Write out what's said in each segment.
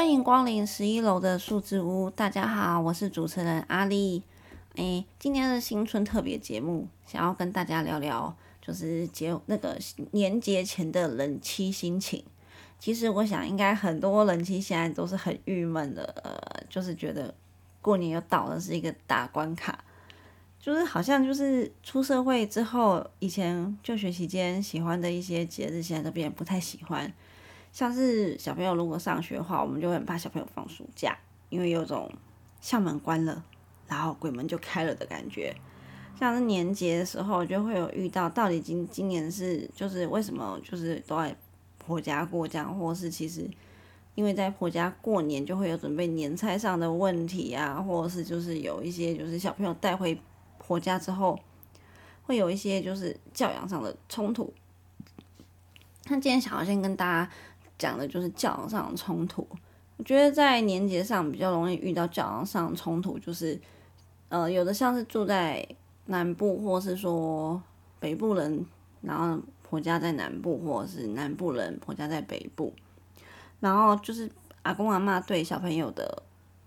欢迎光临十一楼的数字屋。大家好，我是主持人阿丽。诶，今天的新春特别节目，想要跟大家聊聊，就是节那个年节前的人妻心情。其实我想，应该很多人妻现在都是很郁闷的，呃，就是觉得过年又到了，是一个大关卡。就是好像就是出社会之后，以前就学期间喜欢的一些节日，现在都变得不太喜欢。像是小朋友如果上学的话，我们就会很怕小朋友放暑假，因为有种校门关了，然后鬼门就开了的感觉。像是年节的时候，就会有遇到到底今今年是就是为什么就是都在婆家过这样，或是其实因为在婆家过年就会有准备年菜上的问题啊，或者是就是有一些就是小朋友带回婆家之后，会有一些就是教养上的冲突。那今天想要先跟大家。讲的就是教养上的冲突。我觉得在年节上比较容易遇到教养上的冲突，就是呃，有的像是住在南部，或是说北部人，然后婆家在南部，或者是南部人婆家在北部，然后就是阿公阿妈对小朋友的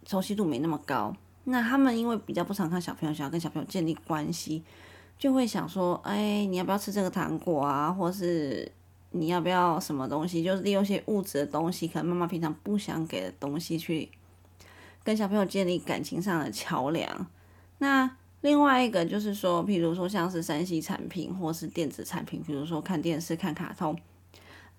熟悉度没那么高，那他们因为比较不常看小朋友，想要跟小朋友建立关系，就会想说，哎，你要不要吃这个糖果啊，或是。你要不要什么东西？就是利用一些物质的东西，可能妈妈平常不想给的东西，去跟小朋友建立感情上的桥梁。那另外一个就是说，譬如说像是三 C 产品或是电子产品，比如说看电视、看卡通，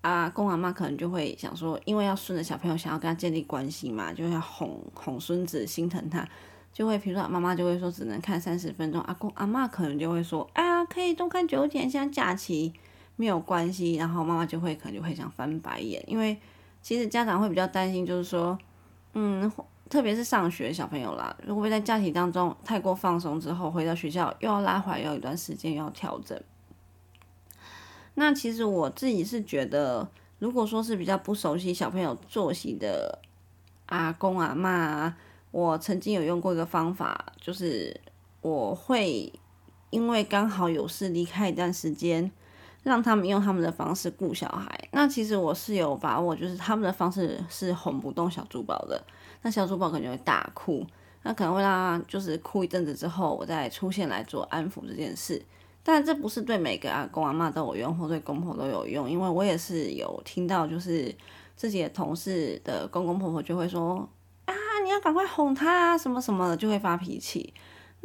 啊，公阿妈可能就会想说，因为要顺着小朋友想要跟他建立关系嘛，就要哄哄孙子，心疼他，就会，比如说妈妈就会说只能看三十分钟，阿公阿妈可能就会说，哎呀，可以多看九点，像假期。没有关系，然后妈妈就会可能就会想翻白眼，因为其实家长会比较担心，就是说，嗯，特别是上学小朋友啦，如果在假期当中太过放松之后，回到学校又要拉回来，要一段时间要调整。那其实我自己是觉得，如果说是比较不熟悉小朋友作息的阿公阿妈，我曾经有用过一个方法，就是我会因为刚好有事离开一段时间。让他们用他们的方式顾小孩，那其实我是有把握，就是他们的方式是哄不动小珠宝的，那小珠宝可能会大哭，那可能会让他就是哭一阵子之后，我再出现来做安抚这件事。但这不是对每个阿公阿妈都有用，或对公婆都有用，因为我也是有听到，就是自己的同事的公公婆婆就会说啊，你要赶快哄他啊，什么什么的，就会发脾气。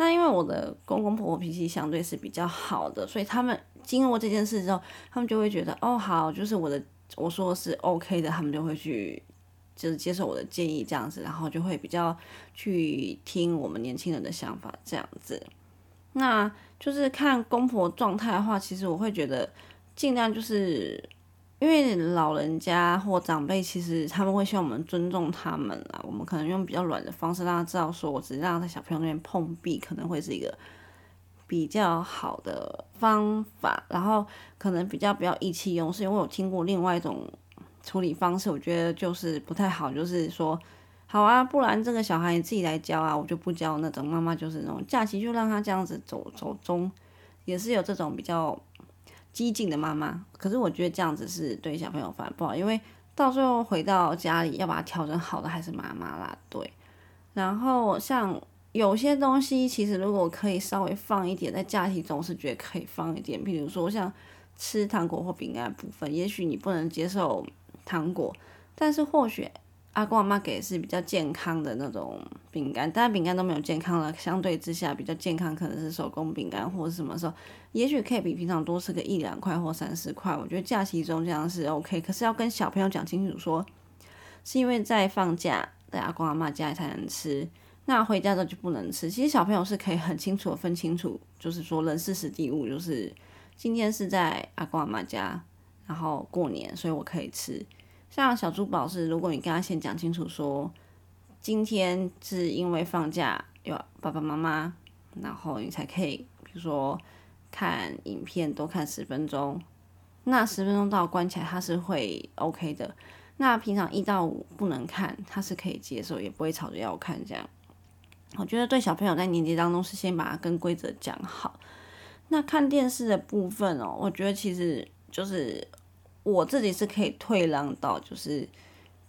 那因为我的公公婆婆脾气相对是比较好的，所以他们。经过这件事之后，他们就会觉得哦好，就是我的我说是 OK 的，他们就会去就是接受我的建议这样子，然后就会比较去听我们年轻人的想法这样子。那就是看公婆状态的话，其实我会觉得尽量就是因为老人家或长辈，其实他们会希望我们尊重他们啦。我们可能用比较软的方式让他知道，说我只是让他在小朋友那边碰壁，可能会是一个。比较好的方法，然后可能比较不要意气用事，因为我听过另外一种处理方式，我觉得就是不太好，就是说，好啊，不然这个小孩你自己来教啊，我就不教那种妈妈就是那种假期就让他这样子走走中，也是有这种比较激进的妈妈，可是我觉得这样子是对小朋友反而不好，因为到最后回到家里要把它调整好的还是妈妈啦，对，然后像。有些东西其实如果可以稍微放一点，在假期中是觉得可以放一点。比如说像吃糖果或饼干部分，也许你不能接受糖果，但是或许阿公阿妈给的是比较健康的那种饼干，当然饼干都没有健康了，相对之下比较健康可能是手工饼干或者什么时候，也许可以比平常多吃个一两块或三四块。我觉得假期中这样是 OK，可是要跟小朋友讲清楚说，是因为在放假在阿公阿妈家里才能吃。那回家之后就不能吃。其实小朋友是可以很清楚的分清楚，就是说人事时地物，就是今天是在阿公阿妈家，然后过年，所以我可以吃。像小珠宝是，如果你跟他先讲清楚说，今天是因为放假有爸爸妈妈，然后你才可以，比如说看影片多看十分钟，那十分钟到关起来他是会 OK 的。那平常一到五不能看，他是可以接受，也不会吵着要看这样。我觉得对小朋友在年级当中是先把它跟规则讲好。那看电视的部分哦，我觉得其实就是我自己是可以退让到，就是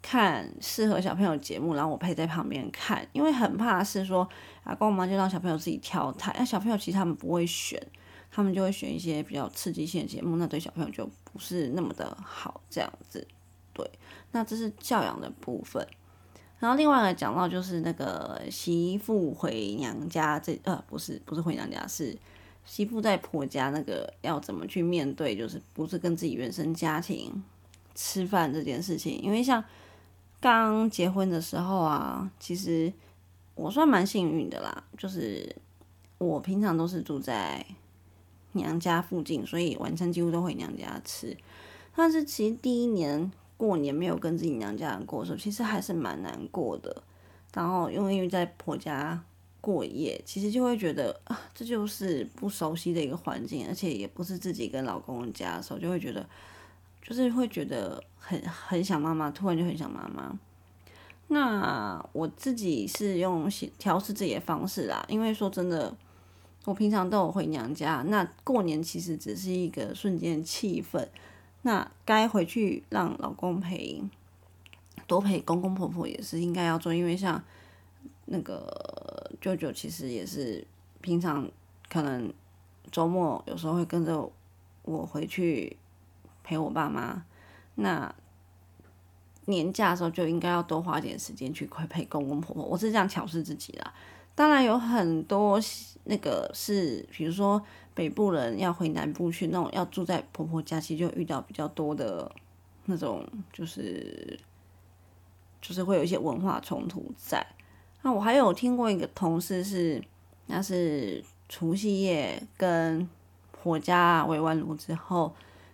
看适合小朋友节目，然后我陪在旁边看，因为很怕是说阿公妈就让小朋友自己挑台，那小朋友其实他们不会选，他们就会选一些比较刺激性的节目，那对小朋友就不是那么的好这样子。对，那这是教养的部分。然后另外来讲到就是那个媳妇回娘家，这呃不是不是回娘家，是媳妇在婆家那个要怎么去面对，就是不是跟自己原生家庭吃饭这件事情，因为像。刚结婚的时候啊，其实我算蛮幸运的啦，就是我平常都是住在娘家附近，所以晚餐几乎都回娘家吃。但是其实第一年过年没有跟自己娘家人过的时候，其实还是蛮难过的。然后因为因为在婆家过夜，其实就会觉得啊，这就是不熟悉的一个环境，而且也不是自己跟老公家的时候，就会觉得。就是会觉得很很想妈妈，突然就很想妈妈。那我自己是用调试自己的方式啦，因为说真的，我平常都有回娘家，那过年其实只是一个瞬间气氛。那该回去让老公陪，多陪公公婆婆也是应该要做，因为像那个舅舅其实也是平常可能周末有时候会跟着我回去。陪我爸妈，那年假的时候就应该要多花点时间去陪陪公公婆婆。我是这样调试自己啦。当然有很多那个是，比如说北部人要回南部去，那种要住在婆婆家，其实就遇到比较多的那种，就是就是会有一些文化冲突在。那我还有听过一个同事是，那是除夕夜跟婆家围完炉之后。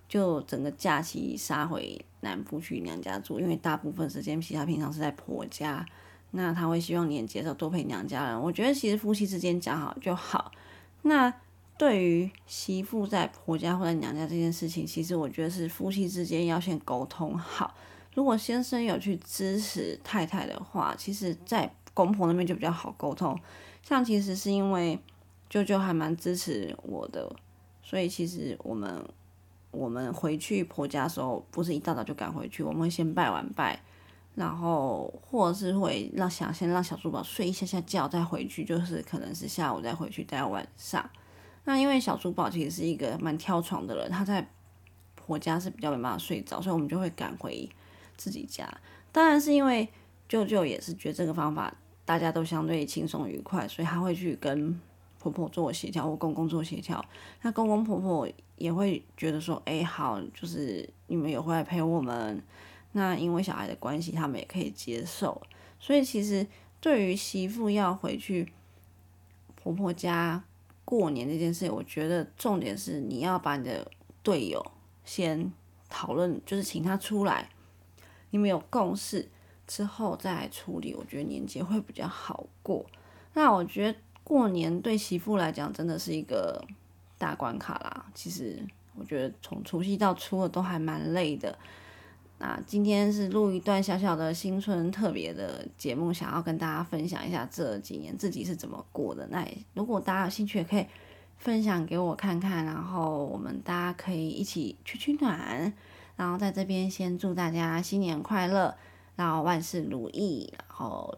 就整个假期杀回南部去娘家住，因为大部分时间其他平常是在婆家，那他会希望年节的时候多陪娘家人。我觉得其实夫妻之间讲好就好。那对于媳妇在婆家或者娘家这件事情，其实我觉得是夫妻之间要先沟通好。如果先生有去支持太太的话，其实在公婆那边就比较好沟通。像其实是因为舅舅还蛮支持我的，所以其实我们。我们回去婆家的时候，不是一大早就赶回去，我们会先拜完拜，然后或者是会让想先让小珠宝睡一下下觉再回去，就是可能是下午再回去待到晚上。那因为小珠宝其实是一个蛮挑床的人，他在婆家是比较没办法睡着，所以我们就会赶回自己家。当然是因为舅舅也是觉得这个方法大家都相对轻松愉快，所以他会去跟。婆婆做协调或公公做协调，那公公婆婆也会觉得说，哎，好，就是你们也会来陪我们。那因为小孩的关系，他们也可以接受。所以其实对于媳妇要回去婆婆家过年这件事，我觉得重点是你要把你的队友先讨论，就是请他出来，你们有共识之后再来处理，我觉得年节会比较好过。那我觉得。过年对媳妇来讲真的是一个大关卡啦。其实我觉得从除夕到初二都还蛮累的。那今天是录一段小小的新春特别的节目，想要跟大家分享一下这几年自己是怎么过的。那如果大家有兴趣，也可以分享给我看看，然后我们大家可以一起取取暖。然后在这边先祝大家新年快乐，然后万事如意，然后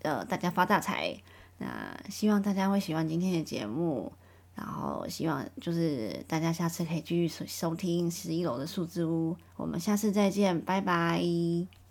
呃大家发大财。那希望大家会喜欢今天的节目，然后希望就是大家下次可以继续收收听十一楼的数字屋，我们下次再见，拜拜。